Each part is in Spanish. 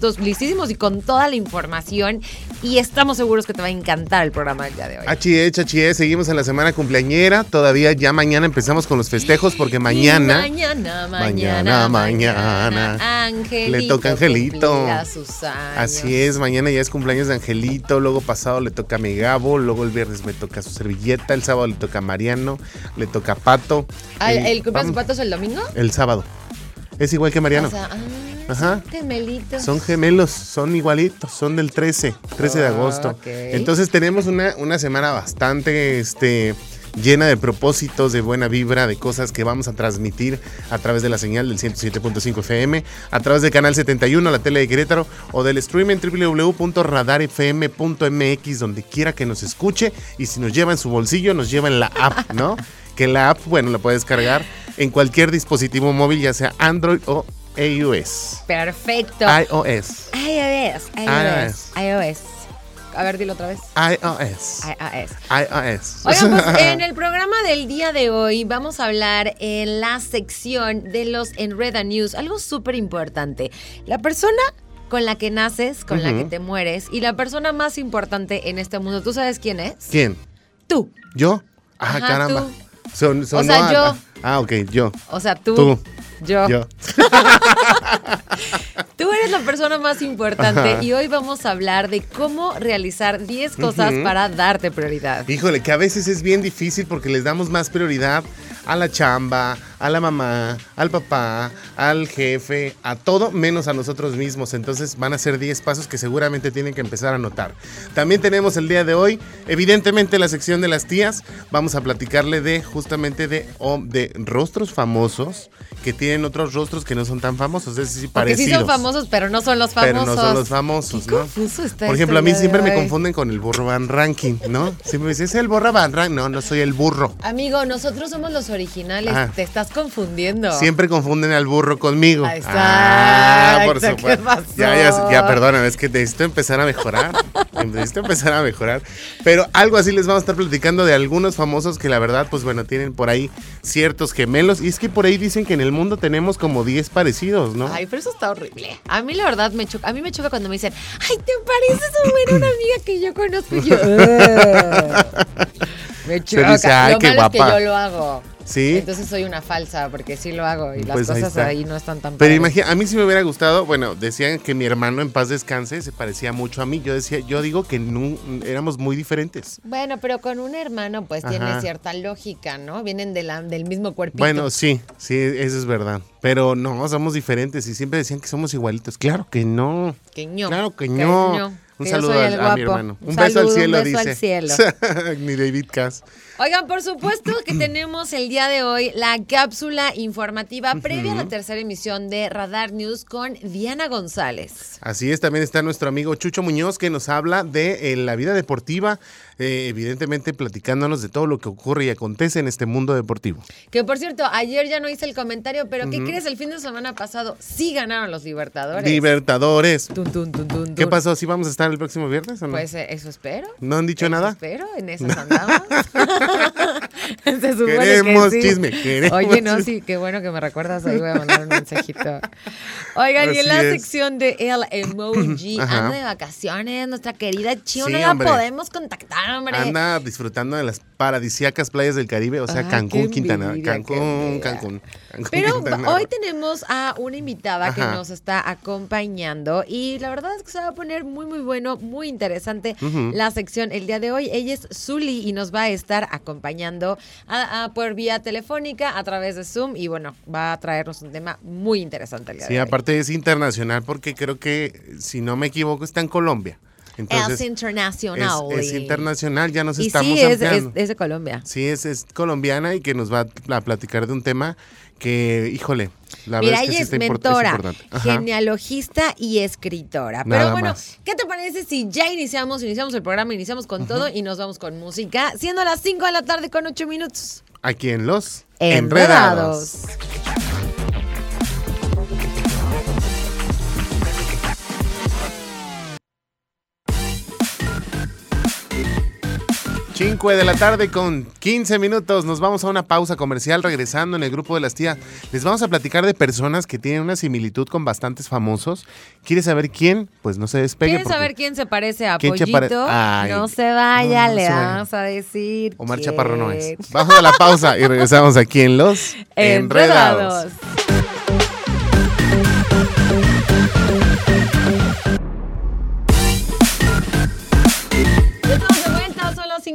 listísimos y con toda la información y estamos seguros que te va a encantar el programa del día de hoy. HE, HE, seguimos en la semana cumpleañera, todavía ya mañana empezamos con los festejos porque mañana... mañana, mañana, mañana, Angelito le toca Angelito. Así es, mañana ya es cumpleaños de Angelito, luego pasado le toca a mi Gabo, luego el viernes me toca su servilleta, el sábado le toca a Mariano, le toca a Pato. Ah, ¿El, cumpleaños de Pato es el domingo? El sábado. Es igual que Mariano. Ah, Ajá. Son gemelitos. Son gemelos, son igualitos, son del 13, 13 de agosto. Entonces tenemos una, una semana bastante este, llena de propósitos, de buena vibra, de cosas que vamos a transmitir a través de la señal del 107.5 FM, a través del canal 71, la tele de Querétaro, o del streaming www.radarfm.mx, donde quiera que nos escuche. Y si nos lleva en su bolsillo, nos lleva en la app, ¿no? que la app, bueno, la puedes cargar en cualquier dispositivo móvil, ya sea Android o iOS. Perfecto. iOS. iOS. iOS. iOS. A ver, dilo otra vez. iOS. iOS. iOS. Oigan, pues en el programa del día de hoy vamos a hablar en la sección de los Enreda News, algo súper importante. La persona con la que naces, con la que te mueres y la persona más importante en este mundo, ¿tú sabes quién es? ¿Quién? Tú. ¿Yo? Ah, caramba. O sea, yo. Ah, ok, yo. O sea, tú. Tú. Yo. Tú eres la persona más importante y hoy vamos a hablar de cómo realizar 10 cosas para darte prioridad. Híjole, que a veces es bien difícil porque les damos más prioridad a la chamba, a la mamá, al papá, al jefe, a todo menos a nosotros mismos. Entonces van a ser 10 pasos que seguramente tienen que empezar a notar. También tenemos el día de hoy, evidentemente la sección de las tías. Vamos a platicarle de justamente de, de rostros famosos que tienen otros rostros que no son tan famosos, es decir, parecidos. sí son famosos, pero no son los famosos. Pero no son los famosos, Qué Confuso está Por ejemplo, a mí siempre me confunden con el burro Van Ranking, ¿no? Siempre me dicen, ¿es el burro Van Ranking? No, no soy el burro. Amigo, nosotros somos los originales, ah. te estás confundiendo. Siempre confunden al burro conmigo. Ahí está. Ah, por supuesto. Ya, ya, ya, perdóname, es que necesito empezar a mejorar. necesito empezar a mejorar. Pero algo así les vamos a estar platicando de algunos famosos que la verdad, pues bueno, tienen por ahí ciertos gemelos. Y es que por ahí dicen que en el mundo tenemos como 10 parecidos, ¿no? Ay, pero eso está horrible. A mí la verdad me choca, a mí me choca cuando me dicen, ay, te pareces buena una amiga que yo conozco. Y yo, me choca. Dice, ay, lo qué malo guapa. es que yo lo hago. Sí. Entonces soy una falsa porque sí lo hago y las pues cosas ahí, no están tan Pero imagina, a mí sí me hubiera gustado, bueno, decían que mi hermano en paz descanse se parecía mucho a mí. Yo decía, yo digo que no, éramos muy diferentes. Bueno, pero con un hermano pues tiene cierta lógica, ¿no? Vienen de la, del mismo cuerpito. Bueno, sí, sí, eso es verdad. Pero no, somos diferentes y siempre decían que somos igualitos. Claro que no. Que no. Claro que no. Un saludo a, mi hermano. Un, beso al cielo, un beso dice. Al cielo. Ni David Cass. Oigan, por supuesto que tenemos el día de hoy la cápsula informativa previa a la tercera emisión de Radar News con Diana González. Así es, también está nuestro amigo Chucho Muñoz que nos habla de eh, la vida deportiva eh, evidentemente platicándonos de todo lo que ocurre y acontece en este mundo deportivo. Que por cierto, ayer ya no hice el comentario, pero ¿qué crees? El fin de semana pasado sí ganaron los Libertadores. Libertadores. ¿Qué pasó? ¿Sí vamos a estar el próximo viernes o no? Pues eh, eso espero. ¿No han dicho nada? espero, en eso andamos. Se queremos que sí. chisme, queremos Oye, no, sí, qué bueno que me recuerdas, ahí voy a mandar un mensajito. Oigan, y en la sección de el emoji, anda de vacaciones, nuestra querida Chio, no la podemos contactar Anda disfrutando de las paradisíacas playas del Caribe, o sea, Cancún, Quintana. Cancún, Cancún, Pero hoy tenemos a una invitada que nos está acompañando y la verdad es que se va a poner muy, muy bueno, muy interesante la sección el día de hoy. Ella es Zully y nos va a estar acompañando por vía telefónica a través de Zoom y bueno, va a traernos un tema muy interesante el día sí, de hoy. Sí, aparte es internacional porque creo que, si no me equivoco, está en Colombia es internacional. Es, internacional, ya nos estamos sí, es, es, de Colombia. Sí, es colombiana y que nos va a platicar de un tema que, híjole, la verdad es que ella es mentora, genealogista y escritora. Pero bueno, ¿qué te parece si ya iniciamos, iniciamos el programa, iniciamos con todo y nos vamos con música, siendo las 5 de la tarde con 8 minutos? Aquí en Los Enredados. 5 de la tarde con 15 minutos. Nos vamos a una pausa comercial regresando en el grupo de las tías. Les vamos a platicar de personas que tienen una similitud con bastantes famosos. ¿Quieres saber quién? Pues no se despegue. ¿Quieres saber quién se parece a Pollito? no se vaya, le vamos a decir. Omar Chaparro no es. Vamos a la pausa y regresamos aquí en Los Enredados.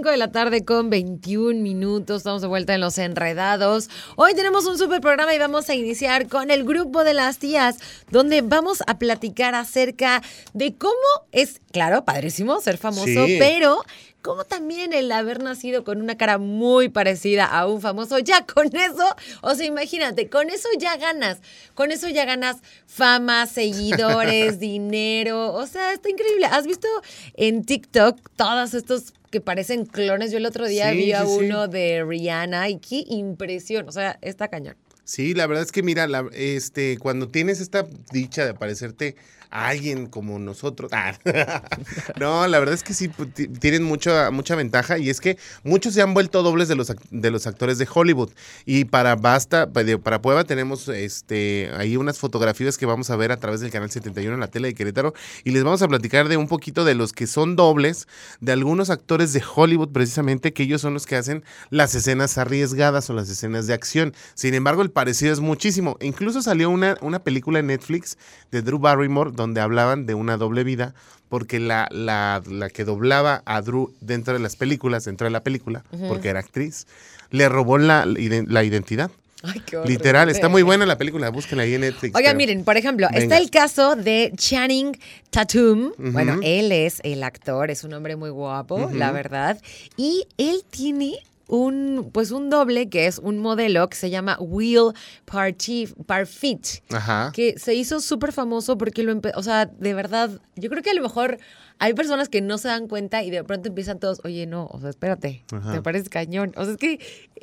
De la tarde con 21 minutos. Estamos de vuelta en Los Enredados. Hoy tenemos un super programa y vamos a iniciar con el grupo de las tías, donde vamos a platicar acerca de cómo es, claro, padrísimo ser famoso, pero como también el haber nacido con una cara muy parecida a un famoso, ya con eso, o sea, imagínate, con eso ya ganas, con eso ya ganas fama, seguidores, dinero, o sea, está increíble. ¿Has visto en TikTok todos estos que parecen clones? Yo el otro día vi a uno de Rihanna y qué impresión, o sea, está cañón. Sí, la verdad es que mira, este, cuando tienes esta dicha de aparecerte alguien como nosotros. Ah, no, la verdad es que sí tienen mucha, mucha ventaja y es que muchos se han vuelto dobles de los, de los actores de Hollywood. Y para Basta, para Puebla tenemos este, ahí unas fotografías que vamos a ver a través del canal 71 en la tele de Querétaro y les vamos a platicar de un poquito de los que son dobles de algunos actores de Hollywood precisamente, que ellos son los que hacen las escenas arriesgadas o las escenas de acción. Sin embargo, el parecido es muchísimo. Incluso salió una, una película en Netflix de Drew Barrymore donde hablaban de una doble vida, porque la, la, la, que doblaba a Drew dentro de las películas, dentro de la película, porque era actriz, le robó la, la identidad. Ay, qué Literal, está muy buena la película, búsquenla ahí en Netflix. Oiga, miren, por ejemplo, está el caso de Channing Tatum. Bueno, él es el actor, es un hombre muy guapo, la verdad. Y él tiene un, pues un doble que es un modelo que se llama Will Parfit, Ajá. que se hizo súper famoso porque lo empezó, o sea, de verdad, yo creo que a lo mejor hay personas que no se dan cuenta y de pronto empiezan todos, oye, no, o sea, espérate, te parece cañón. O sea, es que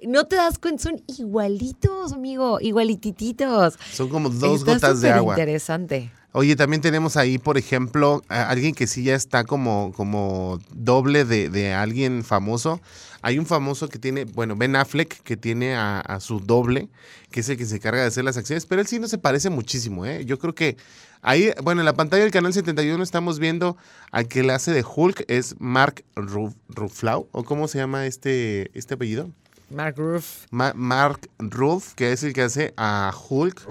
no te das cuenta, son igualitos, amigo, igualitititos. Son como dos gotas de agua. interesante. Oye, también tenemos ahí, por ejemplo, a alguien que sí ya está como, como doble de, de alguien famoso. Hay un famoso que tiene, bueno, Ben Affleck, que tiene a, su doble, que es el que se encarga de hacer las acciones, pero él sí no se parece muchísimo, ¿eh? Yo creo que ahí, bueno, en la pantalla del canal 71 estamos viendo al que le hace de Hulk, es Mark Ruffalo, o cómo se llama este, este apellido. Mark Ruff. Mark Ruff, que es el que hace a Hulk.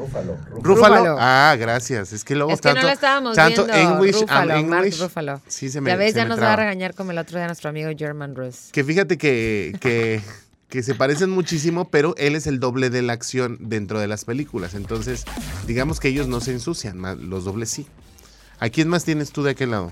Rúfalo. Ah, gracias. Es que luego es que tanto, no lo estábamos tanto viendo. English Rúfalo, English. Mark Sí, se me, ya ves, ya nos va a regañar como el otro día nuestro amigo German Russ. Que fíjate que, que, que se parecen muchísimo, pero él es el doble de la acción dentro de las películas. Entonces, digamos que ellos no se ensucian, los dobles sí. ¿A quién más tienes tú de aquel lado?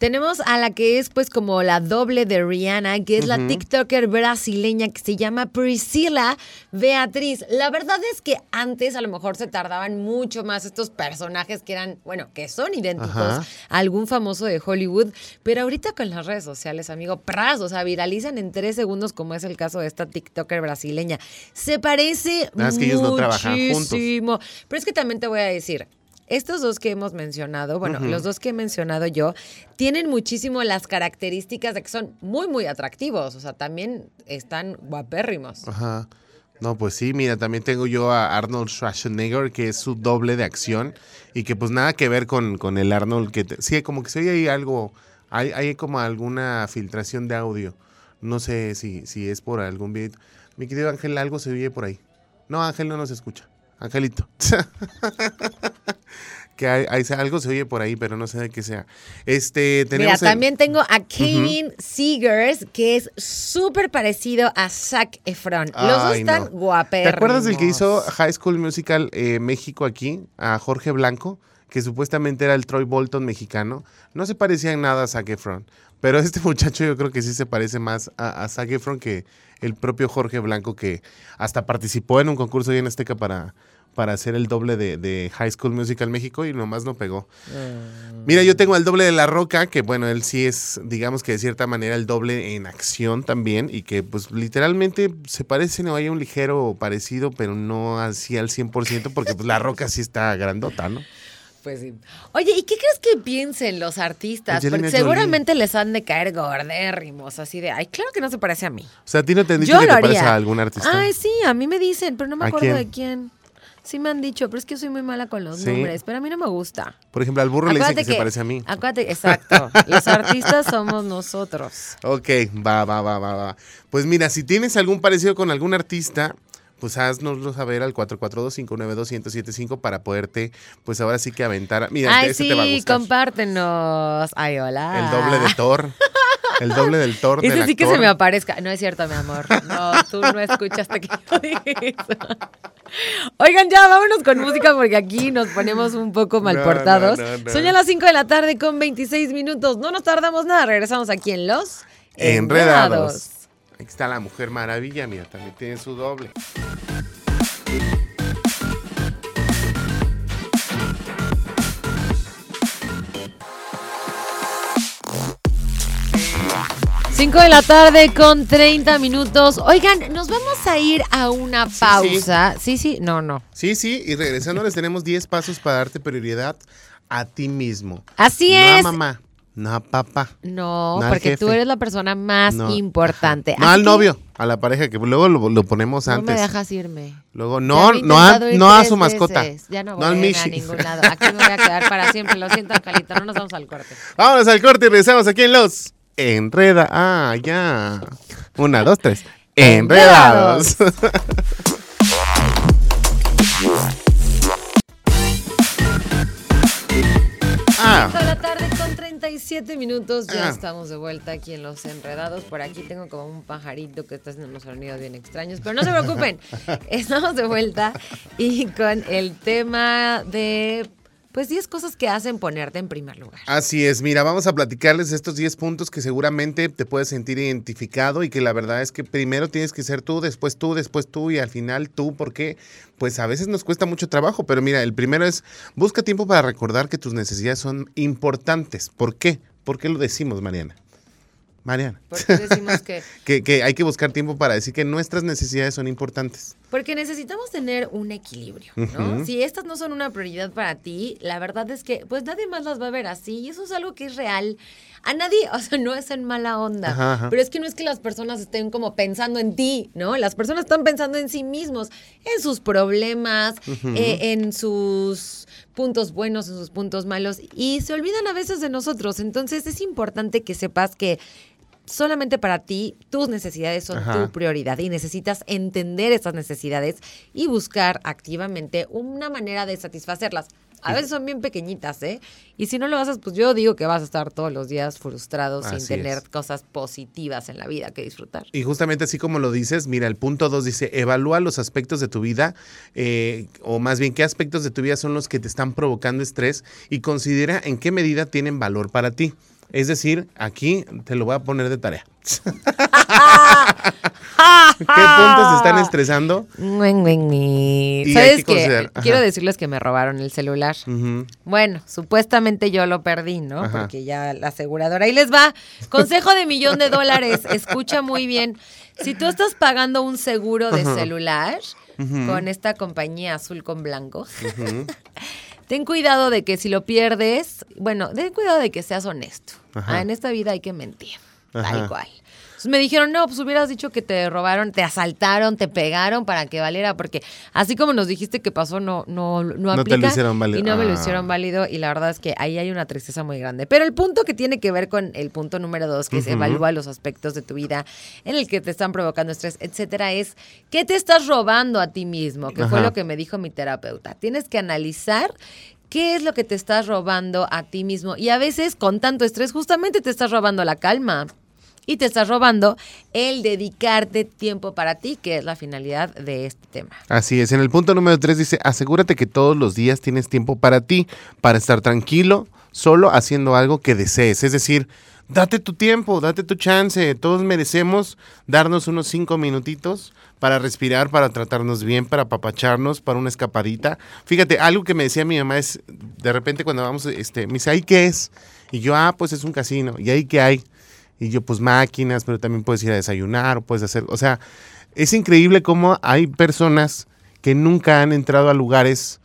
Tenemos a la que es pues como la doble de Rihanna, que es la TikToker brasileña que se llama Priscilla Beatriz. La verdad es que antes a lo mejor se tardaban mucho más estos personajes que eran, bueno, que son idénticos a algún famoso de Hollywood, pero ahorita con las redes sociales, amigo, pras, o sea, viralizan en tres segundos como es el caso de esta TikToker brasileña. Se parece muchísimo. que ellos no trabajan juntos. Pero es que también te voy a decir, estos dos que hemos mencionado, bueno, los dos que he mencionado yo, tienen muchísimo las características de que son muy, muy atractivos. O sea, también están guapérrimos. Ajá. No, pues sí, mira, también tengo yo a Arnold Schwarzenegger, que es su doble de acción y que pues nada que ver con, con el Arnold que... sí, como que se oye ahí algo, hay, hay como alguna filtración de audio. No sé si, si es por algún video. Mi querido Ángel, algo se oye por ahí. No, Ángel no nos escucha. Angelito. que hay, algo se oye por ahí, pero no sé de qué sea. Este, tenemos Mira, también tengo a Kevin Seegers, que es súper parecido a Zac Efron. Los dos están no. ¿Te acuerdas del que hizo High School Musical eh, México aquí? A Jorge Blanco, que supuestamente era el Troy Bolton mexicano. No se parecía en nada a Zac Efron. Pero este muchacho yo creo que sí se parece más a, a Zac Efron que el propio Jorge Blanco, que hasta participó en un concurso en Azteca para, para hacer el doble de, High School Musical México y nomás no pegó. Ah. Mira, yo tengo el doble de La Roca, que bueno, él sí es, digamos que de cierta manera, el doble en acción también y que pues literalmente se parece, no hay un ligero parecido, pero no así al 100% porque pues La Roca sí está grandota, ¿no? Pues sí. Oye, ¿y qué crees que piensen los artistas? Angelina Porque seguramente les han de caer gordérrimos, así de, ay, claro que no se parece a mí. O sea, ¿a ti no te han dicho Yo que te parece a algún artista? Ay, sí, a mí me dicen, pero no me ¿A acuerdo quién? de quién. Sí me han dicho, pero es que yo soy muy mala con los ¿Sí? nombres, pero a mí no me gusta. Por ejemplo, al burro le dicen que, se parece a mí. Acuérdate, exacto. Los artistas somos nosotros. Ok, va, va, va, va, va. Pues mira, si tienes algún parecido con algún artista, pues haznoslo saber al 442-592-1075 para poderte, pues ahora sí que aventar. Mira, Ay, ese te va a sí, gustar. compártenos. Ay, hola. El doble de Thor. El doble del Thor del Ese sí que se me aparezca. No es cierto, mi amor. No, tú no escuchaste que yo dije eso. Oigan, ya, vámonos con música porque aquí nos ponemos un poco mal No, portados. no. Son ya las 5 de la tarde con 26 minutos. No nos tardamos nada. Regresamos aquí en Los Enredados. Aquí está la Mujer Maravilla, mira, también tiene su doble. 5 de la tarde con 30 minutos. Oigan, nos vamos a ir a una sí. pausa. Sí, sí, no, no. Sí, sí, y regresando les tenemos 10 pasos para darte prioridad a ti mismo. Así no es. a mamá, no a papá. No, No porque tú eres la persona más No, importante. No Así al novio, a la pareja, que luego lo, lo ponemos No antes. me dejas irme. Luego, no, no a, no a su mascota. veces. Ya no No voy al a ir a ningún lado. Aquí me voy a quedar para siempre. Lo siento, Angelito. No nos vamos al corte. Vámonos al corte y regresamos aquí en Los Enreda. Ah, ya. Una, dos, tres. Enredados. ah, 5 de la tarde con 37 minutos. Ya Ah. estamos de vuelta aquí en Los Enredados. Por aquí tengo como un pajarito que está haciendo unos sonidos bien extraños. Pero no se preocupen. estamos de vuelta y con el tema de, pues, 10 cosas que hacen ponerte en primer lugar. Así es, mira, vamos a platicarles estos 10 puntos que seguramente te puedes sentir identificado y que la verdad es que primero tienes que ser tú, después tú, después tú y al final tú, porque pues a veces nos cuesta mucho trabajo, pero mira, el primero es busca tiempo para recordar que tus necesidades son importantes. ¿Por qué? ¿Por qué lo decimos, Mariana? Mariana. Porque decimos que Que, que hay que buscar tiempo para decir que nuestras necesidades son importantes. Porque necesitamos tener un equilibrio, ¿no? Si estas no son una prioridad para ti, la verdad es que pues nadie más las va a ver así y eso es algo que es real. A nadie, o sea, no es en mala onda, Ajá, ajá. pero es que no es que las personas estén como pensando en ti, ¿no? Las personas están pensando en sí mismos, en sus problemas, eh, en sus puntos buenos, en sus puntos malos y se olvidan a veces de nosotros. Entonces es importante que sepas que solamente para ti tus necesidades son Ajá. tu prioridad y necesitas entender estas necesidades y buscar activamente una manera de satisfacerlas. A veces son bien pequeñitas, ¿eh? Y si no lo haces, pues yo digo que vas a estar todos los días frustrado sin tener es. cosas positivas en la vida que disfrutar. Y justamente así como lo dices, mira, el punto 2 dice, evalúa los aspectos de tu vida, eh, o más bien qué aspectos de tu vida son los que te están provocando estrés y considera en qué medida tienen valor para ti. Es decir, aquí te lo voy a poner de tarea. ¿Qué puntos están estresando? Hay ¿Sabes que qué? considerar- ajá. Quiero decirles que me robaron el celular. Ujú. Bueno, supuestamente yo lo perdí, ¿no? Ajá. Porque ya la aseguradora. Ahí les va. Consejo de millón de dólares. Escucha muy bien. Si tú estás pagando un seguro de celular con esta compañía azul con blanco, ten cuidado de que si lo pierdes, bueno, ten cuidado de que seas honesto. Ajá. Ah, en esta vida hay que mentir. Ajá. Tal cual. Entonces me dijeron, no, pues hubieras dicho que te robaron, te asaltaron, te pegaron para que valiera, porque así como nos dijiste que pasó, no, no, no No te lo hicieron válido. Y no me lo Ah. hicieron válido, y la verdad es que ahí hay una tristeza muy grande. Pero el punto que tiene que ver con el punto número dos, que es Ujú. evalúa los aspectos de tu vida en el que te están provocando estrés, etcétera, es ¿qué te estás robando a ti mismo? Que fue lo que me dijo mi terapeuta. Tienes que analizar ¿Qué es lo que te estás robando a ti mismo? Y a veces con tanto estrés justamente te estás robando la calma y te estás robando el dedicarte tiempo para ti, que es la finalidad de este tema. Así es. En el punto número 3 dice, asegúrate que todos los días tienes tiempo para ti, para estar tranquilo, solo haciendo algo que desees. Es decir, date tu tiempo, date tu chance. Todos merecemos darnos unos cinco minutitos para respirar, para tratarnos bien, para apapacharnos, para una escapadita. Fíjate, algo que me decía mi mamá es, de repente cuando vamos, este, me dice, ¿ahí qué es? Y yo, ah, pues es un casino. ¿Y ahí qué hay? Y yo, pues máquinas, pero también puedes ir a desayunar o puedes hacer, o sea, es increíble cómo hay personas que nunca han entrado a lugares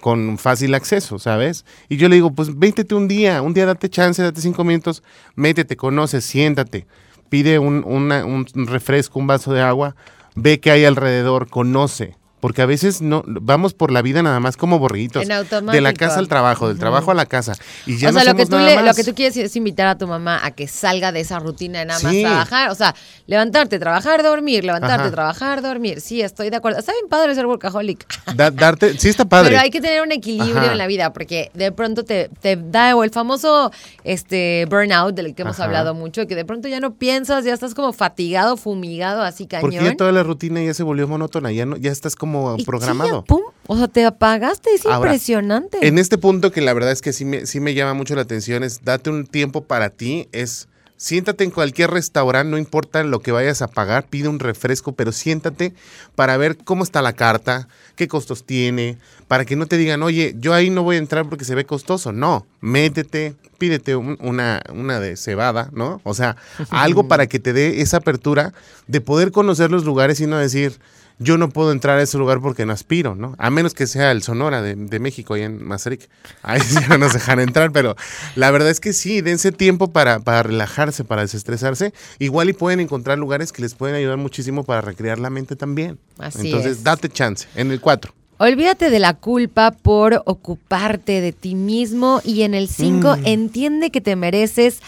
con fácil acceso, ¿sabes? Y yo le digo, pues véntete un día, un día date chance, date cinco minutos, métete, conoce, siéntate, pide un, un refresco, un vaso de agua, ve qué hay alrededor, conoce. Porque a veces no vamos por la vida nada más como borriguitos. De la casa al trabajo, del trabajo a la casa. Y ya o sea, lo, que tú lo que tú quieres es invitar a tu mamá a que salga de esa rutina de nada más trabajar. O sea, levantarte, trabajar, dormir, levantarte, trabajar, dormir. Sí, estoy de acuerdo. Está bien padre ser workaholic. darte, sí está padre. Pero hay que tener un equilibrio en la vida porque de pronto te, te da el famoso este burnout del que hemos hablado mucho, que de pronto ya no piensas, ya estás como fatigado, fumigado, así cañón. Porque ya toda la rutina ya se volvió monótona, ya no, ya estás como programado. O sea, te apagaste, es impresionante. En este punto que la verdad es que sí me, sí me llama mucho la atención es date un tiempo para ti, es siéntate en cualquier restaurante, no importa lo que vayas a pagar, pide un refresco, pero siéntate para ver cómo está la carta, qué costos tiene, para que no te digan, oye, yo ahí no voy a entrar porque se ve costoso. No, métete, pídete una, una de cebada, ¿no? O sea, algo para que te dé esa apertura de poder conocer los lugares y no decir, yo no puedo entrar a ese lugar porque no aspiro, ¿no? A menos que sea el Sonora de, México, ahí en Mazarik. Ahí sí no nos dejan entrar, pero la verdad es que sí, dense tiempo para, para relajarse, para desestresarse. Igual y pueden encontrar lugares que les pueden ayudar muchísimo para recrear la mente también. Así Entonces, date chance. En el 4. Olvídate de la culpa por ocuparte de ti mismo y en el 5 mm. entiende que te mereces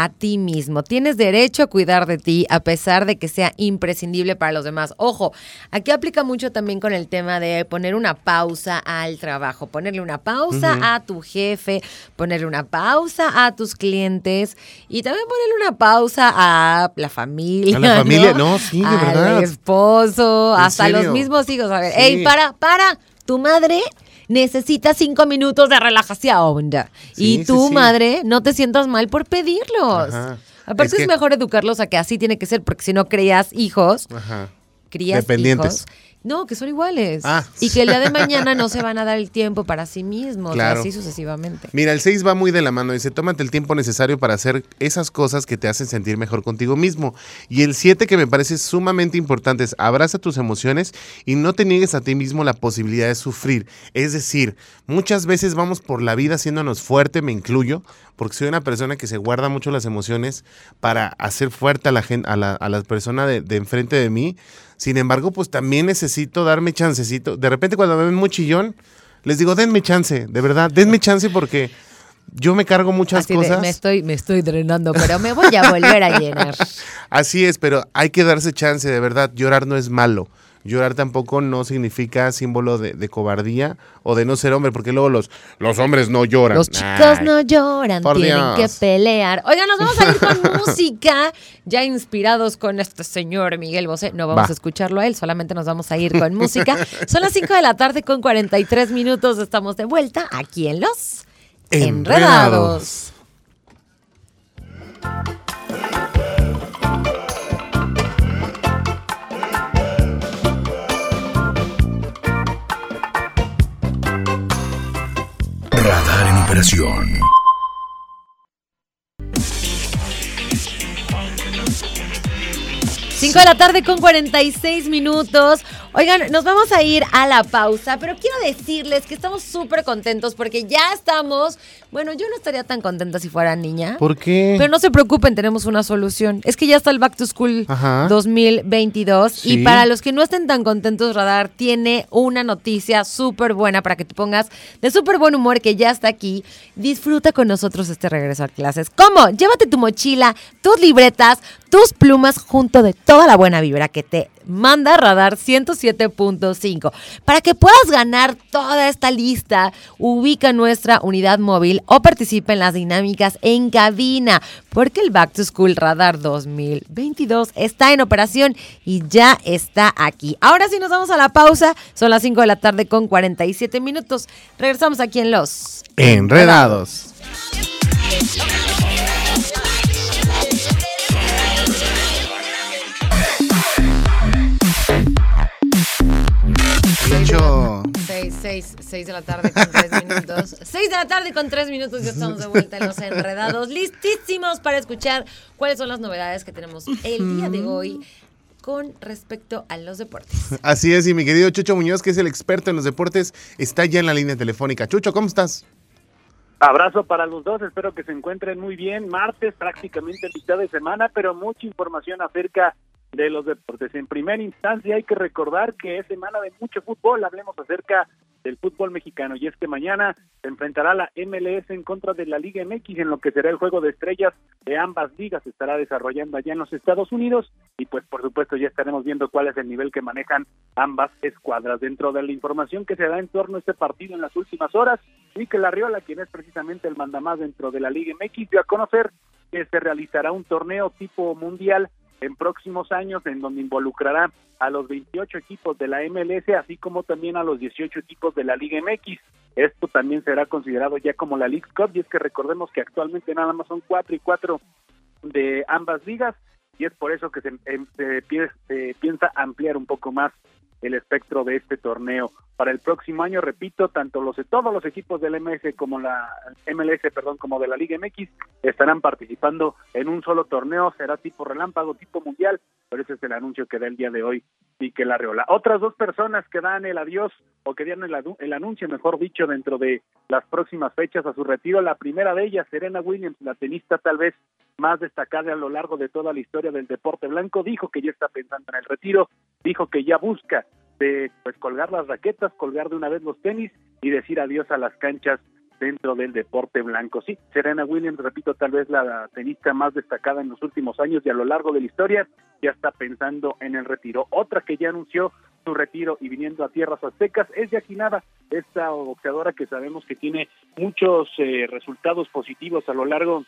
a ti mismo. Tienes derecho a cuidar de ti a pesar de que sea imprescindible para los demás. Ojo, aquí aplica mucho también con el tema de poner una pausa al trabajo, ponerle una pausa a tu jefe, ponerle una pausa a tus clientes y también ponerle una pausa a la familia. A la familia, no, sí, de Al esposo, hasta los mismos hijos. A ver, ey, para, para, tu madre necesitas cinco minutos de relajación. y tu madre, no te sientas mal por pedirlos. Aparte es, mejor educarlos a que así tiene que ser, porque si no creas hijos, crías hijos no, que son iguales. Ah. Y que el día de mañana no se van a dar el tiempo para sí mismos, así sucesivamente. Mira, el 6 va muy de la mano. Dice, tómate el tiempo necesario para hacer esas cosas que te hacen sentir mejor contigo mismo. Y el 7, que me parece sumamente importante, es abraza tus emociones y no te niegues a ti mismo la posibilidad de sufrir. Es decir, muchas veces vamos por la vida haciéndonos fuerte, me incluyo, porque soy una persona que se guarda mucho las emociones para hacer fuerte a la, gente, a la, persona de, de enfrente de mí sin embargo, pues también necesito darme chancecito. De repente cuando me ven muy chillón, les digo, denme chance, de verdad, denme chance porque yo me cargo muchas cosas. me, estoy, me estoy drenando, pero me voy a volver a llenar. Así es, pero hay que darse chance, de verdad, llorar no es malo. Llorar tampoco no significa símbolo de, cobardía o de no ser hombre, porque luego los, los hombres no lloran. Los chicos no lloran, tienen que pelear. Oigan, nos vamos a ir con música, ya inspirados con este señor Miguel Bosé. No vamos a escucharlo a él, solamente nos vamos a ir con música. Son las 5 de la tarde con 43 minutos. Estamos de vuelta aquí en Los Enredados. Radar 5 de la tarde con 46 minutos. Oigan, nos vamos a ir a la pausa, pero quiero decirles que estamos súper contentos porque ya estamos. Bueno, yo no estaría tan contenta si fuera niña. ¿Por qué? Pero no se preocupen, tenemos una solución. Es que ya está el Back to School 2022 y para los que no estén tan contentos, Radar tiene una noticia súper buena para que te pongas de súper buen humor que ya está aquí. Disfruta con nosotros este regreso a clases. ¿Cómo? Llévate tu mochila, tus libretas, tus plumas junto de toda la buena vibra que te manda Radar 107.5. Para que puedas ganar toda esta lista, ubica nuestra unidad móvil o participa en las dinámicas en cabina, porque el Back to School Radar 2022 está en operación y ya está aquí. Ahora sí nos vamos a la pausa, son las 5 de la tarde con 47 minutos. Regresamos aquí en Los Enredados. Hecho... 6, 6, de la tarde con 3 minutos. 6 de la tarde con 3 minutos, ya estamos de vuelta en los enredados, listísimos para escuchar cuáles son las novedades que tenemos el día de hoy con respecto a los deportes. Así es, y mi querido Chucho Muñoz, que es el experto en los deportes, está ya en la línea telefónica. Chucho, ¿cómo estás? Abrazo para los dos, espero que se encuentren muy bien. Martes, prácticamente mitad de semana, pero mucha información acerca de los deportes. En primera instancia hay que recordar que es semana de mucho fútbol, hablemos acerca del fútbol mexicano. Y es que mañana se enfrentará la MLS en contra de la Liga MX en lo que será el juego de estrellas de ambas ligas. Se estará desarrollando allá en los Estados Unidos. Y pues por supuesto ya estaremos viendo cuál es el nivel que manejan ambas escuadras. Dentro de la información que se da en torno a este partido en las últimas horas Mikel Arriola quien es precisamente el mandamás dentro de la Liga MX dio a conocer que se realizará un torneo tipo mundial en próximos años en donde involucrará a los 28 equipos de la MLS, así como también a los 18 equipos de la Liga MX. Esto también será considerado ya como la League Cup, y es que recordemos que actualmente nada más son cuatro y cuatro de ambas ligas, y es por eso que se, em, se piensa ampliar un poco más el espectro de este torneo. Para el próximo año, repito, tanto los todos los equipos del MS como la MLS, perdón, como de la Liga MX estarán participando en un solo torneo, será tipo relámpago, tipo mundial, pero ese es el anuncio que da el día de hoy la Larreola. Otras dos personas que dan el adiós o que dieron el anuncio, mejor dicho, dentro de las próximas fechas a su retiro, la primera de ellas, Serena Williams, la tenista tal vez más destacada a lo largo de toda la historia del deporte blanco, dijo que ya está pensando en el retiro, dijo que ya busca de pues colgar las raquetas, colgar de una vez los tenis y decir adiós a las canchas dentro del deporte blanco. Sí, Serena Williams, repito, tal vez la tenista más destacada en los últimos años y a lo largo de la historia, ya está pensando en el retiro. Otra que ya anunció su retiro y viniendo a tierras aztecas es Yaquinada, esta boxeadora que sabemos que tiene muchos eh, resultados positivos a lo largo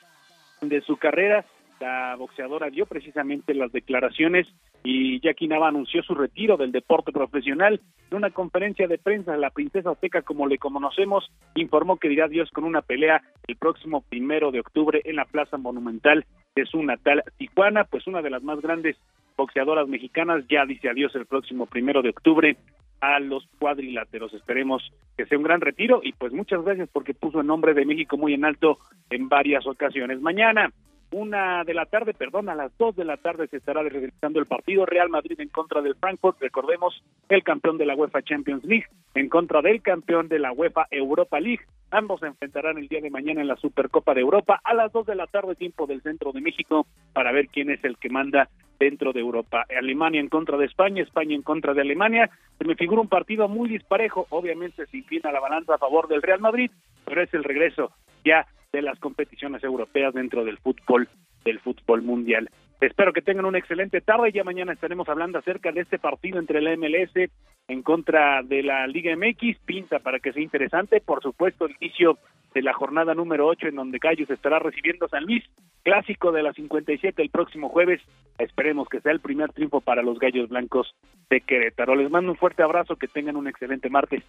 de su carrera la boxeadora dio precisamente las declaraciones y Jackie Nava anunció su retiro del deporte profesional. En una conferencia de prensa, la princesa azteca, como le conocemos, informó que dirá adiós con una pelea el próximo primero de octubre en la Plaza Monumental de su natal Tijuana, pues una de las más grandes boxeadoras mexicanas ya dice adiós el próximo primero de octubre a los cuadriláteros. Esperemos que sea un gran retiro y pues muchas gracias porque puso el nombre de México muy en alto en varias ocasiones. Mañana una de la tarde, perdón, a las dos de la tarde se estará realizando el partido Real Madrid en contra del Frankfurt, recordemos, el campeón de la UEFA Champions League en contra del campeón de la UEFA Europa League. Ambos se enfrentarán el día de mañana en la Supercopa de Europa a las dos de la tarde, tiempo del centro de México, para ver quién es el que manda dentro de Europa. Alemania en contra de España, España en contra de Alemania. Se me figura un partido muy disparejo. Obviamente se inclina la balanza a favor del Real Madrid, pero es el regreso ya de las competiciones europeas dentro del fútbol del fútbol mundial. Espero que tengan una excelente tarde. Ya mañana estaremos hablando acerca de este partido entre la MLS en contra de la Liga MX. Pinta para que sea interesante. Por supuesto, el inicio de la jornada número 8 en donde Gallos estará recibiendo San Luis. Clásico de la 57 el próximo jueves. Esperemos que sea el primer triunfo para los Gallos Blancos de Querétaro. Les mando un fuerte abrazo. Que tengan un excelente martes.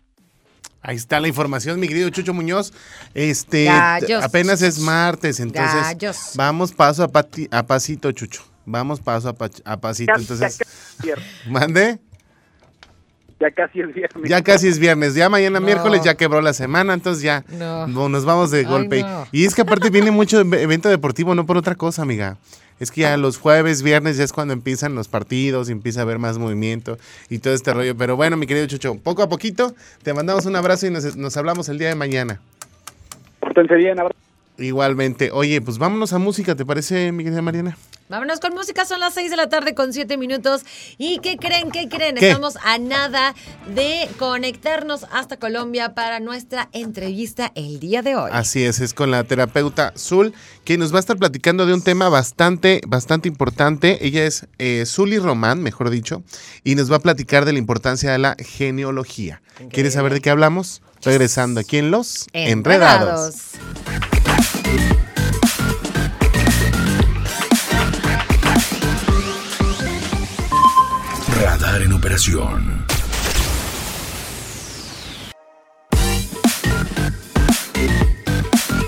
Ahí está la información, mi querido Chucho Muñoz. Este apenas es martes, entonces vamos paso a, a pasito, Chucho. Vamos paso a, pasito. entonces, mande. Ya casi es viernes. Ya casi es viernes. Ya mañana miércoles ya quebró la semana, entonces ya nos vamos de golpe. Y es que aparte viene mucho evento deportivo, no por otra cosa, amiga. Es que ya los jueves, viernes ya es cuando empiezan los partidos y empieza a haber más movimiento y todo este rollo. Pero bueno, mi querido Chucho, poco a poquito te mandamos un abrazo y nos, hablamos el día de mañana. Pórtense bien, abrazo. Igualmente. Oye, pues vámonos a música, ¿te parece, mi querida Mariana? Vámonos con música, son las 6 de la tarde con 7 minutos. ¿Y qué creen? ¿Qué creen? Estamos a nada de conectarnos hasta Colombia para nuestra entrevista el día de hoy. Así es, es con la terapeuta Zul, que nos va a estar platicando de un tema bastante, bastante importante. Ella es eh, Zuli Román, mejor dicho, y nos va a platicar de la importancia de la genealogía. ¿Quieres saber de qué hablamos? Regresando aquí en Los Enredados. En operación.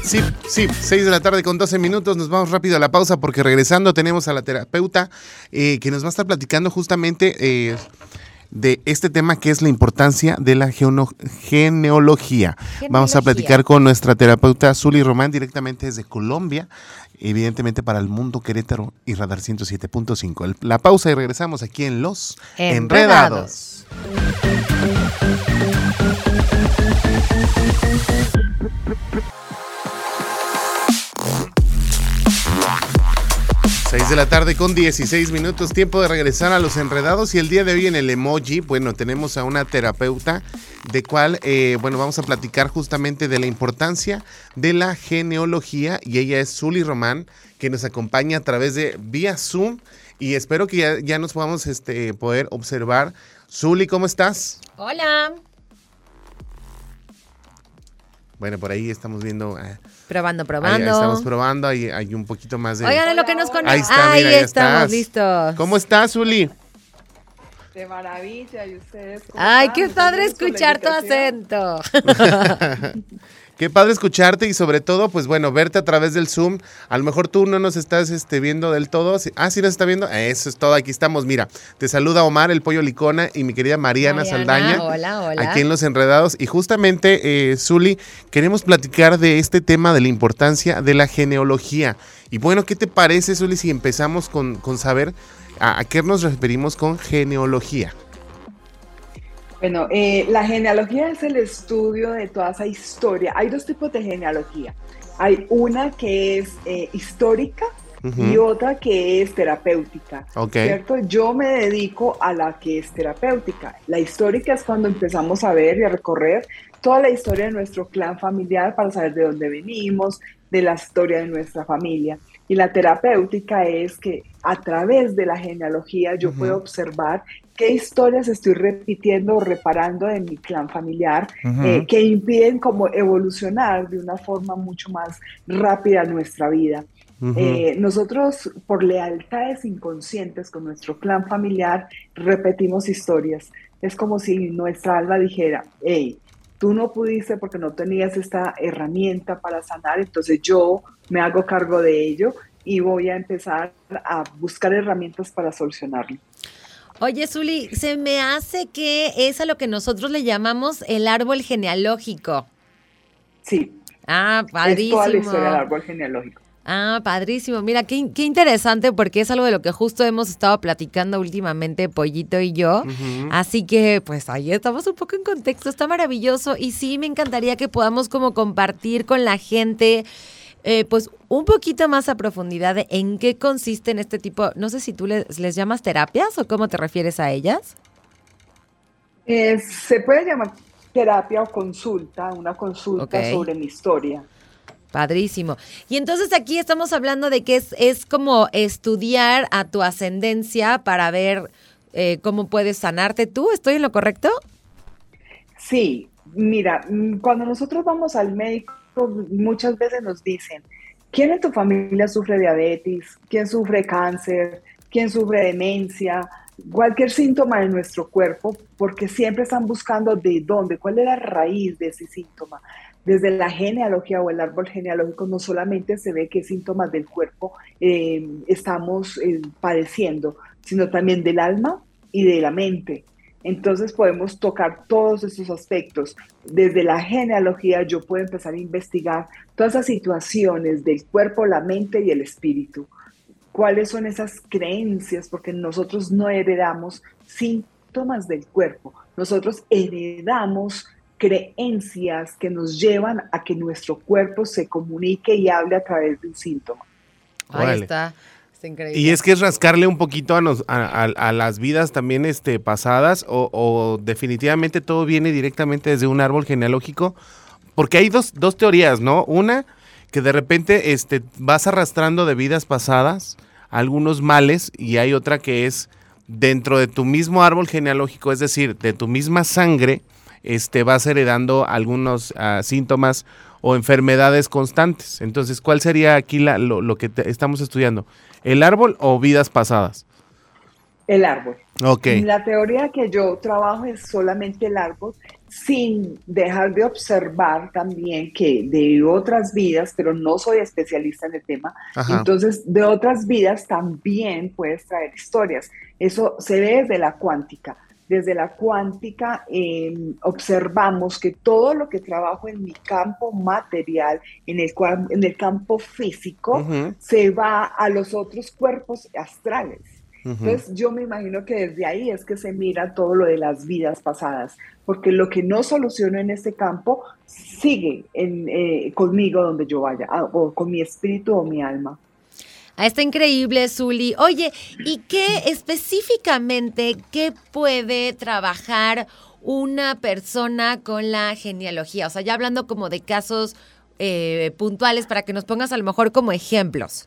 Sí, sí, 6 de la tarde con 12 minutos. Nos vamos rápido a la pausa porque regresando tenemos a la terapeuta eh, que nos va a estar platicando justamente eh, de este tema que es la importancia de la genealogía. Vamos a platicar con nuestra terapeuta Zuli Román directamente desde Colombia, evidentemente para el mundo Querétaro y Radar 107.5. La pausa y regresamos aquí en Los Enredados. 6 de la tarde con 16 minutos, tiempo de regresar a los enredados y el día de hoy en el emoji, bueno, tenemos a una terapeuta de cual, eh, bueno, vamos a platicar justamente de la importancia de la genealogía y ella es Zuli Román, que nos acompaña a través de vía Zoom y espero que ya, nos podamos este, poder observar. Zuli, ¿cómo estás? Hola. Bueno, por ahí estamos viendo... Eh, Probando, probando. Ahí, estamos probando, hay, hay un poquito más de... Oigan, lo que nos conecta. Ahí, está, ahí estamos, listos. ¿Cómo estás, Uli? De maravilla, ¿y ustedes? Ay, qué padre escuchar tu acento. Qué padre escucharte y sobre todo, pues bueno, verte a través del Zoom. A lo mejor tú no nos estás este, viendo del todo. Ah, sí nos está viendo. Eso es todo. Aquí estamos. Mira, te saluda Omar, el pollo licona y mi querida Mariana, Saldaña. Hola, hola. Aquí en Los Enredados. Y justamente, eh, Zuli, queremos platicar de este tema de la importancia de la genealogía. Y bueno, ¿qué te parece, Zuli, si empezamos con, con saber a qué nos referimos con genealogía? Bueno, eh, la genealogía es el estudio de toda esa historia. Hay dos tipos de genealogía. Hay una que es eh, histórica y otra que es terapéutica. ¿Cierto? Yo me dedico a la que es terapéutica. La histórica es cuando empezamos a ver y a recorrer toda la historia de nuestro clan familiar para saber de dónde venimos, de la historia de nuestra familia. Y la terapéutica es que a través de la genealogía yo puedo observar qué historias estoy repitiendo o reparando en mi clan familiar eh, que impiden como evolucionar de una forma mucho más rápida nuestra vida. Eh, nosotros, por lealtades inconscientes con nuestro clan familiar, repetimos historias. Es como si nuestra alma dijera, hey, tú no pudiste porque no tenías esta herramienta para sanar, entonces yo me hago cargo de ello y voy a empezar a buscar herramientas para solucionarlo. Oye, Zuli, se me hace que es a lo que nosotros le llamamos el árbol genealógico. Sí. Ah, padrísimo. Es toda la historia del árbol genealógico. Ah, padrísimo. Mira, qué, qué, interesante porque es algo de lo que justo hemos estado platicando últimamente, Pollito y yo. Así que, pues ahí estamos un poco en contexto. Está maravilloso y sí, me encantaría que podamos como compartir con la gente eh, pues un poquito más a profundidad de en qué consiste en este tipo, no sé si tú les, les llamas terapias o cómo te refieres a ellas. Eh, se puede llamar terapia o consulta, una consulta sobre mi historia. Padrísimo. Y entonces aquí estamos hablando de que es, es como estudiar a tu ascendencia para ver eh, cómo puedes sanarte tú. ¿Estoy en lo correcto? Sí, mira, mm, cuando nosotros vamos al médico, muchas veces nos dicen, ¿quién en tu familia sufre diabetes? ¿Quién sufre cáncer? ¿Quién sufre demencia? Cualquier síntoma de nuestro cuerpo, porque siempre están buscando de dónde, cuál es la raíz de ese síntoma. Desde la genealogía o el árbol genealógico no solamente se ve qué síntomas del cuerpo eh, estamos eh, padeciendo, sino también del alma y de la mente. Entonces podemos tocar todos estos aspectos. Desde la genealogía yo puedo empezar a investigar todas esas situaciones del cuerpo, la mente y el espíritu. ¿Cuáles son esas creencias? Porque nosotros no heredamos síntomas del cuerpo, nosotros heredamos creencias que nos llevan a que nuestro cuerpo se comunique y hable a través de un síntoma. Ahí está. Y es que es rascarle un poquito a, las vidas también este, pasadas o, definitivamente todo viene directamente desde un árbol genealógico, porque hay dos, dos teorías, ¿no? Una, que de repente este, vas arrastrando de vidas pasadas algunos males y hay otra que es dentro de tu mismo árbol genealógico, es decir, de tu misma sangre, este, vas heredando algunos ah, síntomas o enfermedades constantes. Entonces, ¿cuál sería aquí lo, lo, que estamos estudiando? ¿El árbol o vidas pasadas? El árbol. Ok. La teoría que yo trabajo es solamente el árbol, sin dejar de observar también que de otras vidas, pero no soy especialista en el tema, entonces de otras vidas también puedes traer historias. Eso se ve desde la cuántica desde la cuántica em, observamos que todo lo que trabajo en mi campo material, en el, en el campo físico, se va a los otros cuerpos astrales. Entonces yo me imagino que desde ahí es que se mira todo lo de las vidas pasadas, porque lo que no soluciono en este campo sigue en, eh, conmigo donde yo vaya, ah, o con mi espíritu o mi alma. Ah, está increíble, Zuli. Oye, ¿y qué específicamente, qué puede trabajar una persona con la genealogía? O sea, ya hablando como de casos eh, puntuales para que nos pongas a lo mejor como ejemplos.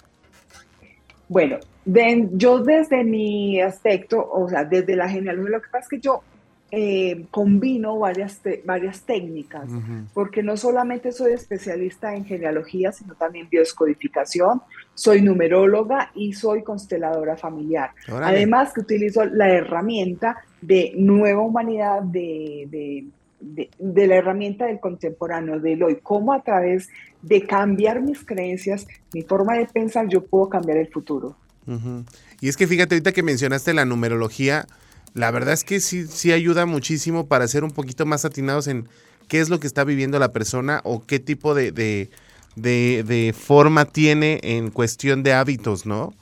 Bueno, yo desde mi aspecto, o sea, desde la genealogía, lo que pasa es que yo eh, combino varias, varias técnicas, porque no solamente soy especialista en genealogía, sino también bioscodificación, soy numeróloga y soy consteladora familiar. Además que utilizo la herramienta de nueva humanidad, de, de, de, la herramienta del contemporáneo, del hoy, cómo a través de cambiar mis creencias, mi forma de pensar, yo puedo cambiar el futuro. Y es que fíjate, ahorita que mencionaste la numerología, la verdad es que sí, sí ayuda muchísimo para ser un poquito más atinados en qué es lo que está viviendo la persona o qué tipo de, de, de forma tiene en cuestión de hábitos, ¿no?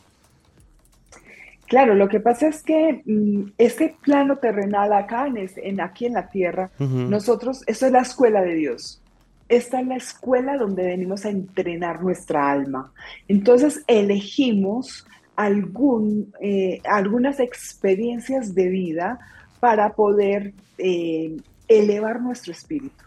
Claro, lo que pasa es que mm, este plano terrenal acá, en, aquí en la tierra, nosotros, eso es la escuela de Dios. Esta es la escuela donde venimos a entrenar nuestra alma. Entonces elegimos algún, eh, algunas experiencias de vida para poder eh, elevar nuestro espíritu.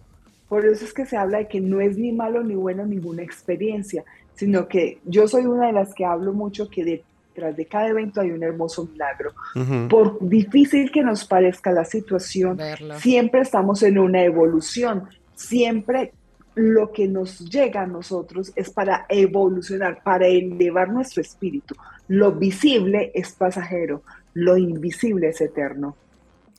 Por eso es que se habla de que no es ni malo ni bueno ninguna experiencia, sino que yo soy una de las que hablo mucho que de detrás de cada evento hay un hermoso milagro. Por difícil que nos parezca la situación, siempre estamos en una evolución, siempre lo que nos llega a nosotros es para evolucionar, para elevar nuestro espíritu. Lo visible es pasajero, lo invisible es eterno.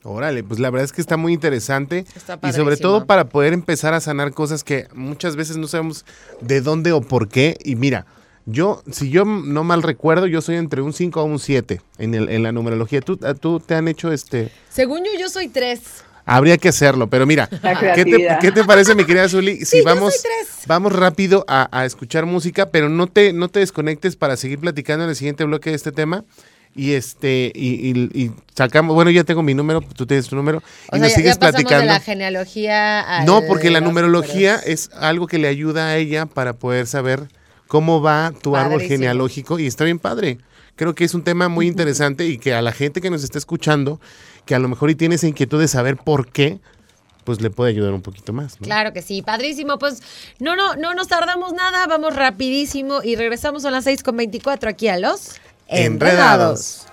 Órale, pues la verdad es que está muy interesante y sobre todo para poder empezar a sanar cosas que muchas veces no sabemos de dónde o por qué. Y mira, yo, si yo no mal recuerdo, yo soy entre un 5 a un 7 en, el, en la numerología. ¿Tú, ¿Tú te han hecho este...? Según yo, yo soy 3. Habría que hacerlo, pero mira, ¿qué te, parece, mi querida Zuli? Si vamos, vamos rápido a, escuchar música, pero no te, no te desconectes para seguir platicando en el siguiente bloque de este tema. Y este, y, sacamos, bueno, ya tengo mi número, tú tienes tu número, y nos sigues platicando. De la genealogía no, porque la numerología es algo que le ayuda a ella para poder saber cómo va tu árbol genealógico y está bien padre. Creo que es un tema muy interesante y que a la gente que nos está escuchando, que a lo mejor y tiene esa inquietud de saber por qué, pues le puede ayudar un poquito más. Claro que sí, padrísimo. Pues no, no, no nos tardamos nada, vamos rapidísimo y regresamos a las 6.24 aquí a los Enredados.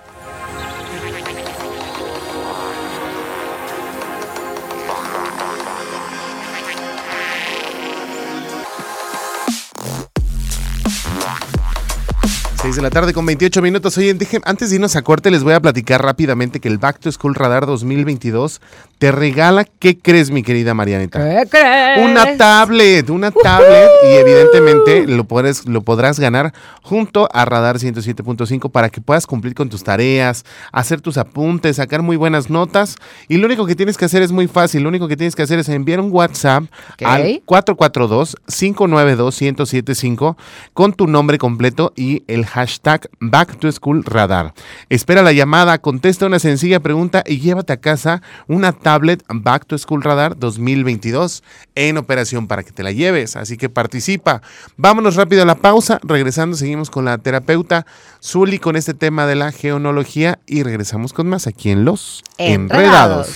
6 de la tarde con 28 minutos. Oye, antes de irnos a corte, les voy a platicar rápidamente que el Back to School Radar 2022 te regala, ¿qué crees, mi querida Marianita? ¿Qué crees? Una tablet, una tablet y evidentemente lo podrás, lo podrás ganar junto a Radar 107.5 para que puedas cumplir con tus tareas, hacer tus apuntes, sacar muy buenas notas y lo único que tienes que hacer es muy fácil, lo único que tienes que hacer es enviar un WhatsApp al 442-592-1075 con tu nombre completo y el hashtag Back to School Radar. Espera la llamada, contesta una sencilla pregunta y llévate a casa una tablet Back to School Radar 2022 en operación para que te la lleves. Así que participa. Vámonos rápido a la pausa. Regresando, seguimos con la terapeuta Zully con este tema de la geonología y regresamos con más aquí en Los Enredados.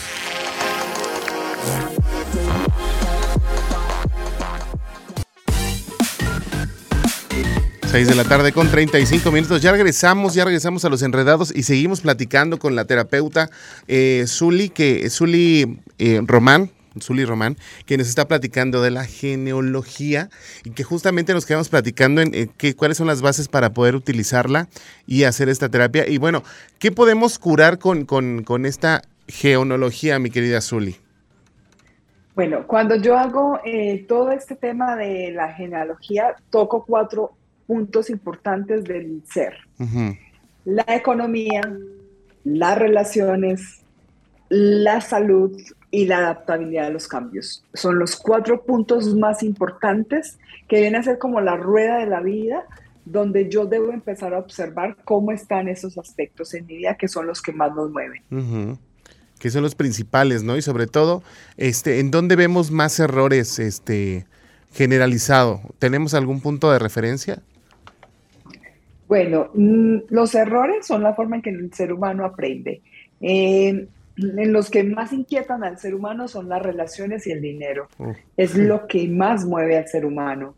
6 de la tarde con 35 minutos. Ya regresamos, ya regresamos a los enredados y seguimos platicando con la terapeuta eh, Zuli, que Zuli eh, Román, Zuli Román, que nos está platicando de la genealogía y que justamente nos quedamos platicando en eh, cuáles son las bases para poder utilizarla y hacer esta terapia. Y bueno, ¿qué podemos curar con, con, con esta genealogía, mi querida Zuli? Bueno, cuando yo hago eh, todo este tema de la genealogía, toco cuatro puntos importantes del ser. La economía, las relaciones, la salud y la adaptabilidad a los cambios. Son los cuatro puntos más importantes que vienen a ser como la rueda de la vida, donde yo debo empezar a observar cómo están esos aspectos en mi vida que son los que más nos mueven. Que son los principales, ¿no? Y sobre todo, este, ¿en dónde vemos más errores este, generalizado? ¿Tenemos algún punto de referencia? Bueno, mm, los errores son la forma en que el ser humano aprende. Eh, en los que más inquietan al ser humano son las relaciones y el dinero. Es lo que más mueve al ser humano.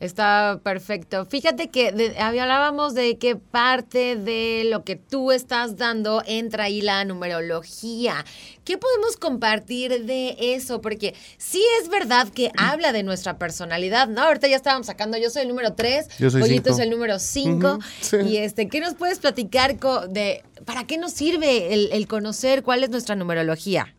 Está perfecto. Fíjate que hablábamos de qué parte de lo que tú estás dando entra ahí la numerología. ¿Qué podemos compartir de eso? Porque sí es verdad que habla de nuestra personalidad, ¿no? Ahorita ya estábamos sacando, yo soy el número 3, Pollito es el número 5. Y este, ¿qué nos puedes platicar de para qué nos sirve el conocer cuál es nuestra numerología?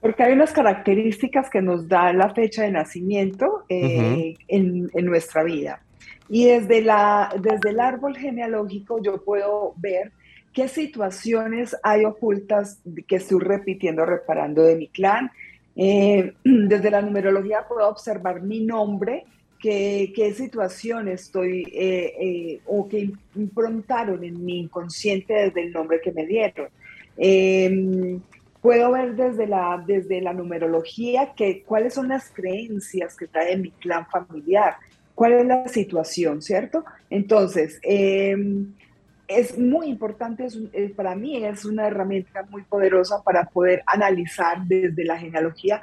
Porque hay unas características que nos da la fecha de nacimiento eh, en, nuestra vida. Y desde, la, desde el árbol genealógico yo puedo ver qué situaciones hay ocultas que estoy repitiendo, reparando de mi clan. Eh, desde la numerología puedo observar mi nombre, qué, qué situación estoy eh, o que improntaron en mi inconsciente desde el nombre que me dieron puedo ver desde la, desde la numerología que, cuáles son las creencias que trae mi clan familiar, cuál es la situación, ¿cierto? Entonces, em, es muy importante, es, para mí es una herramienta muy poderosa para poder analizar desde la genealogía,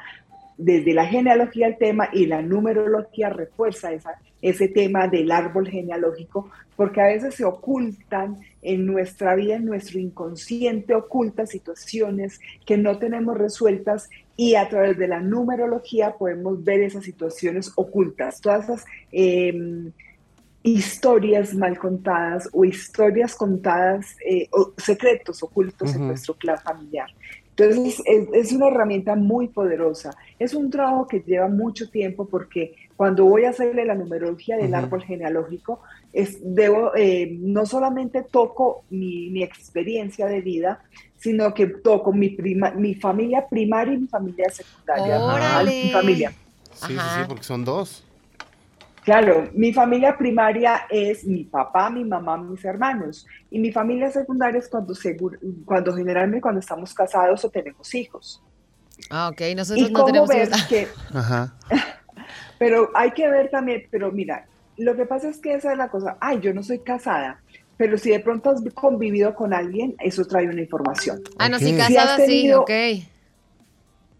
desde la genealogía el tema y la numerología refuerza ese tema del árbol genealógico, porque a veces se ocultan en nuestra vida, en nuestro inconsciente, ocultas situaciones que no tenemos resueltas y a través de la numerología podemos ver esas situaciones ocultas, todas esas em, historias mal contadas o historias contadas, eh, o secretos ocultos en nuestro clan familiar. Entonces, es, una herramienta muy poderosa. Es un trabajo que lleva mucho tiempo porque cuando voy a hacerle la numerología del árbol genealógico, es, debo, eh, no solamente toco mi, experiencia de vida, sino que toco mi, prima, mi familia primaria y mi familia secundaria. ¡Órale! Mi familia. Sí, sí, sí, porque son dos. Claro, mi familia primaria es mi papá, mi mamá, mis hermanos. Y mi familia secundaria es cuando, cuando generalmente cuando estamos casados o tenemos hijos. Ah, ok. Nosotros no tenemos ver que, Ajá. Pero hay que ver también, pero mira, lo que pasa es que esa es la cosa. Ay, yo no soy casada. Pero si de pronto has convivido con alguien, eso trae una información. Ah, no, si casada sí, ok.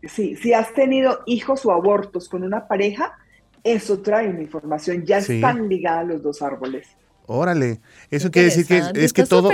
Sí, si has tenido hijos o abortos con una pareja, eso trae una información, ya están ligadas los dos árboles. Órale, eso quiere decir que es, que todo,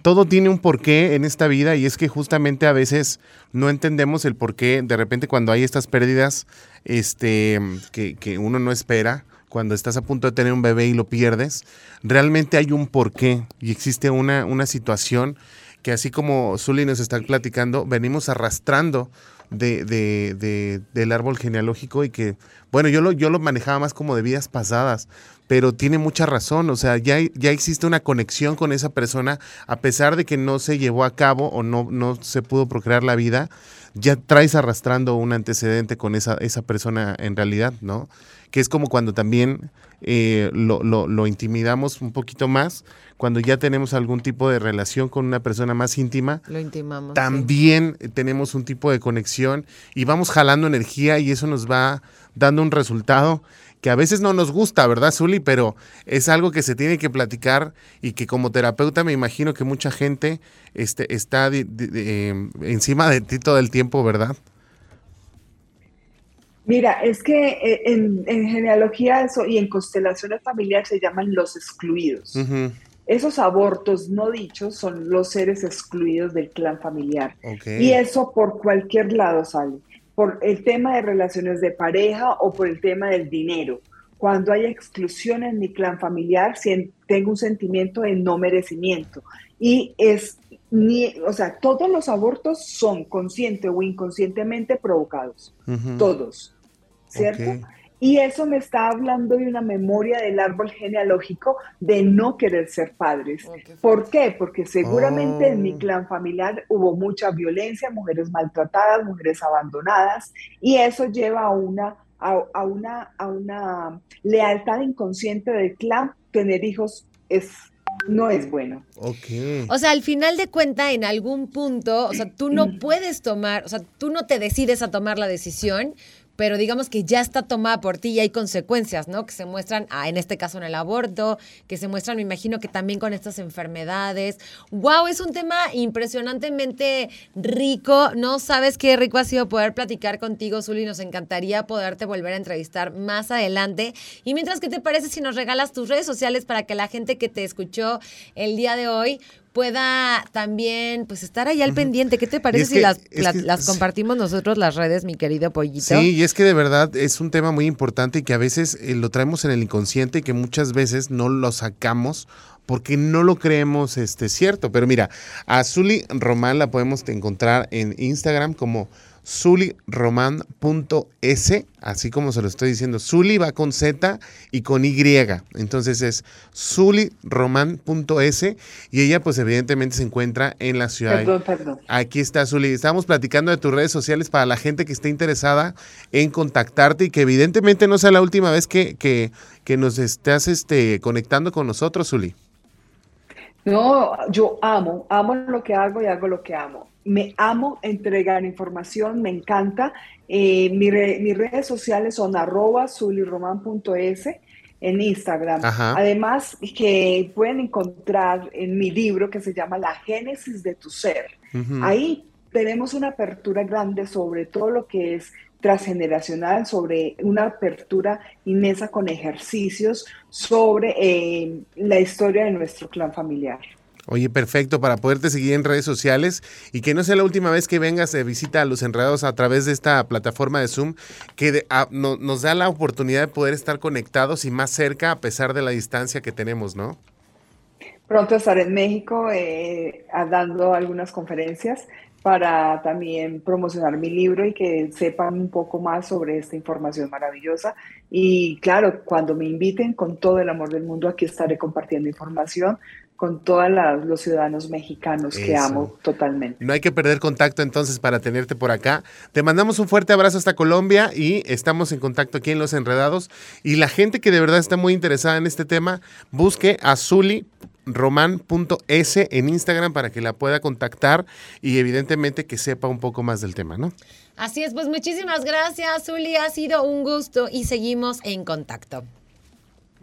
todo tiene un porqué en esta vida y es que justamente a veces no entendemos el porqué. De repente cuando hay estas pérdidas, este, que, que uno no espera, cuando estás a punto de tener un bebé y lo pierdes, realmente hay un porqué y existe una, una situación que así como Zully nos está platicando, venimos arrastrando de, de, del árbol genealógico y que, bueno, yo lo, yo lo manejaba más como de vidas pasadas, pero tiene mucha razón, o sea, ya, ya existe una conexión con esa persona, a pesar de que no se llevó a cabo o no, no se pudo procrear la vida, ya traes arrastrando un antecedente con esa, esa persona en realidad, ¿no? Que es como cuando también eh, lo, lo, lo, intimidamos un poquito más, cuando ya tenemos algún tipo de relación con una persona más íntima. Lo intimamos. También tenemos un tipo de conexión y vamos jalando energía y eso nos va dando un resultado que a veces no nos gusta, ¿verdad, Zuli? Pero es algo que se tiene que platicar y que como terapeuta me imagino que mucha gente este, está em, encima de ti todo el tiempo, ¿verdad? Mira, es que eh, en, genealogía eso y en constelaciones familiares se llaman los excluidos. Esos abortos no dichos son los seres excluidos del clan familiar. Y eso por cualquier lado sale por el tema de relaciones de pareja o por el tema del dinero. Cuando hay exclusión en mi clan familiar, tengo un sentimiento de no merecimiento. Y es, ni, o sea, todos los abortos son consciente o inconscientemente provocados. Todos. ¿Cierto? Y eso me está hablando de una memoria del árbol genealógico de no querer ser padres. Oh, qué ¿Por qué? Porque seguramente en mi Oh. clan familiar hubo mucha violencia, mujeres maltratadas, mujeres abandonadas, y eso lleva a una, a, a una, a una lealtad inconsciente del clan. Tener hijos es, no es bueno. Ok. O sea, al final de cuenta, en algún punto, o sea, tú no puedes tomar, o sea, tú no te decides a tomar la decisión, pero digamos que ya está tomada por ti y hay consecuencias, ¿no? Que se muestran, ah, en este caso en el aborto, que se muestran, me imagino que también con estas enfermedades. ¡Wow! Es un tema impresionantemente rico. No sabes qué rico ha sido poder platicar contigo, Zuli. Nos encantaría poderte volver a entrevistar más adelante. Y mientras, ¿qué te parece si nos regalas tus redes sociales para que la gente que te escuchó el día de hoy pueda también pues estar ahí al pendiente. ¿Qué te parece es si que- las, es la- que- las compartimos nosotros las redes, mi querido pollito? Sí, y es que de verdad es un tema muy importante y que a veces eh, lo traemos en el inconsciente y que muchas veces no lo sacamos porque no lo creemos este, cierto. Pero mira, a Zuli Román la podemos encontrar en Instagram como zuliroman.s, así como se lo estoy diciendo. Zuli va con Z y con Y. Entonces es zuliroman.s y ella pues evidentemente se encuentra en la ciudad. Perdón, perdón. Aquí está, Zuli. Estamos platicando de tus redes sociales para la gente que esté interesada en contactarte y que evidentemente no sea la última vez que, que, que nos estás este, conectando con nosotros, Zuli. No, yo amo, amo lo que hago y hago lo que amo. Me amo entregar información, me encanta. Eh, mi re- mis redes sociales son arroba en Instagram. Ajá. Además, que pueden encontrar en mi libro que se llama La Génesis de tu Ser. Ahí tenemos una apertura grande sobre todo lo que es transgeneracional, sobre una apertura inmensa con ejercicios sobre eh, la historia de nuestro clan familiar. Oye, perfecto, para poderte seguir en redes sociales y que no sea la última vez que vengas de visita a Los Enredados a través de esta plataforma de Zoom, que de- a- no- nos da la oportunidad de poder estar conectados y más cerca a pesar de la distancia que tenemos, ¿no? Pronto estaré en México eh, dando algunas conferencias para también promocionar mi libro y que sepan un poco más sobre esta información maravillosa. Y claro, cuando me inviten, con todo el amor del mundo, aquí estaré compartiendo información con todos los ciudadanos mexicanos que amo totalmente. No hay que perder contacto entonces para tenerte por acá. Te mandamos un fuerte abrazo hasta Colombia y estamos en contacto aquí en Los Enredados. Y la gente que de verdad está muy interesada en este tema, busque a zuliroman.s en Instagram para que la pueda contactar y evidentemente que sepa un poco más del tema, ¿no? Así es, pues muchísimas gracias, Zuli. Ha sido un gusto y seguimos en contacto.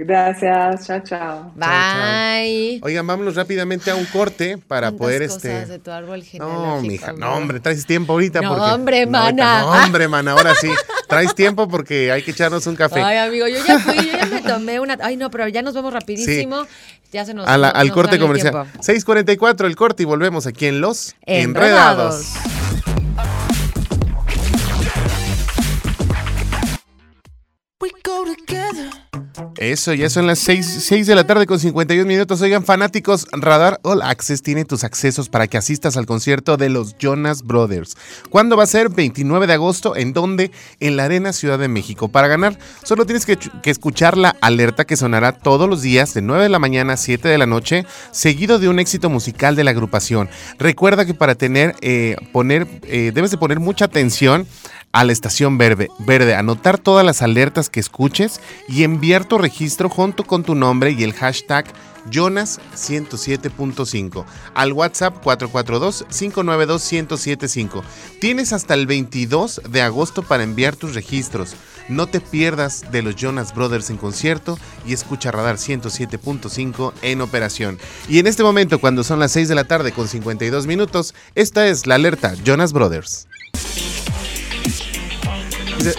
Gracias, chao, chao. Bye. Oigan, vámonos rápidamente a un corte para poder cosas este... de tu árbol No, mija, no, hombre, traes tiempo ahorita. No, porque... hombre, No, ahorita mana. No, hombre, mana, ahora sí. Traes tiempo porque hay que echarnos un café. Ay, amigo, yo ya fui, yo ya me tomé una. Ay, no, pero ya nos vamos rapidísimo. Ya se nos A la- al nos corte comercial. tiempo. 6:44 el corte y volvemos aquí en Los Enredados. Enredados. Eso, ya son las 6, de la tarde con 51 minutos. Oigan, fanáticos, Radar All Access tiene tus accesos para que asistas al concierto de los Jonas Brothers. ¿Cuándo va a ser? 29 de agosto. ¿En dónde? En la Arena Ciudad de México. Para ganar, solo tienes que, que escuchar la alerta que sonará todos los días de 9 de la mañana a 7 de la noche, seguido de un éxito musical de la agrupación. Recuerda que para tener, eh, poner, eh, debes de poner mucha atención a la estación verde, verde, anotar todas las alertas que escuches y enviar tu registro junto con tu nombre y el hashtag Jonas107.5 al WhatsApp 442-592-1075. Tienes hasta el 22 de agosto para enviar tus registros. No te pierdas de los Jonas Brothers en concierto y escucha Radar 107.5 en operación. Y en este momento, cuando son las 6 de la tarde con 52 minutos, esta es la alerta Jonas Brothers.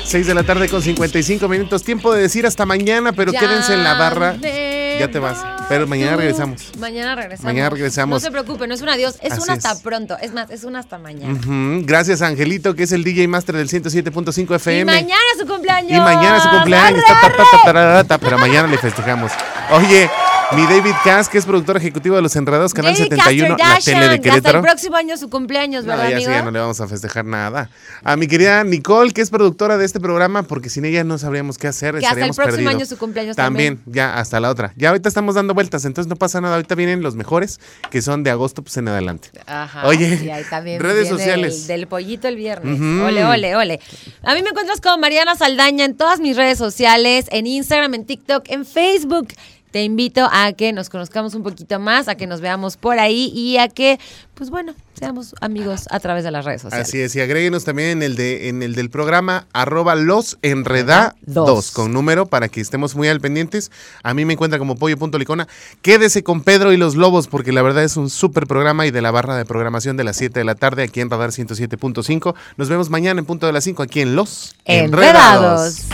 6 de la tarde con 55 minutos. Tiempo de decir hasta mañana, pero Ya quédense en la barra. Ya te vas. Pero mañana regresamos. Mañana regresamos. Mañana regresamos. No se preocupe, no es un adiós, es Así un hasta es. pronto. Es más, es un hasta mañana. Gracias, Angelito, que es el DJ Master del 107.5 Y FM. mañana es su cumpleaños. Y mañana es su cumpleaños. ¡Arre, pero mañana le festejamos. Oye, Mi David Cass, que es productor ejecutivo de Los Enredados, Canal David 71, la tele de que Hasta Querétaro. el próximo año su cumpleaños, No, ¿verdad, ya sí, amigo? ya no le vamos a festejar nada. A mi querida Nicole, que es productora de este programa, porque sin ella no sabríamos qué hacer. Que hasta el estaríamos próximo perdidos. año su cumpleaños También, también. ya hasta la otra. Ya ahorita estamos dando vueltas, entonces no pasa nada. Ahorita vienen los mejores, que son de agosto, pues en adelante. Ajá. Oye, y ahí también redes viene sociales. el- del pollito el viernes. Ole, ole, ole. A mí me encuentras como Mariana Saldaña en todas mis redes sociales, en Instagram, en TikTok, en Facebook. Te invito a que nos conozcamos un poquito más, a que nos veamos por ahí y a que, pues bueno, seamos amigos a través de las redes sociales. Así es, y agréguenos también en el, de, en el del programa arroba los enreda Dos. 2 con número para que estemos muy al pendientes. A mí me encuentra como pollo.licona. Quédese con Pedro y los Lobos porque la verdad es un súper programa y de la barra de programación de las 7 de la tarde aquí en Radar 107.5. Nos vemos mañana en punto de las 5 aquí en Los Enredados.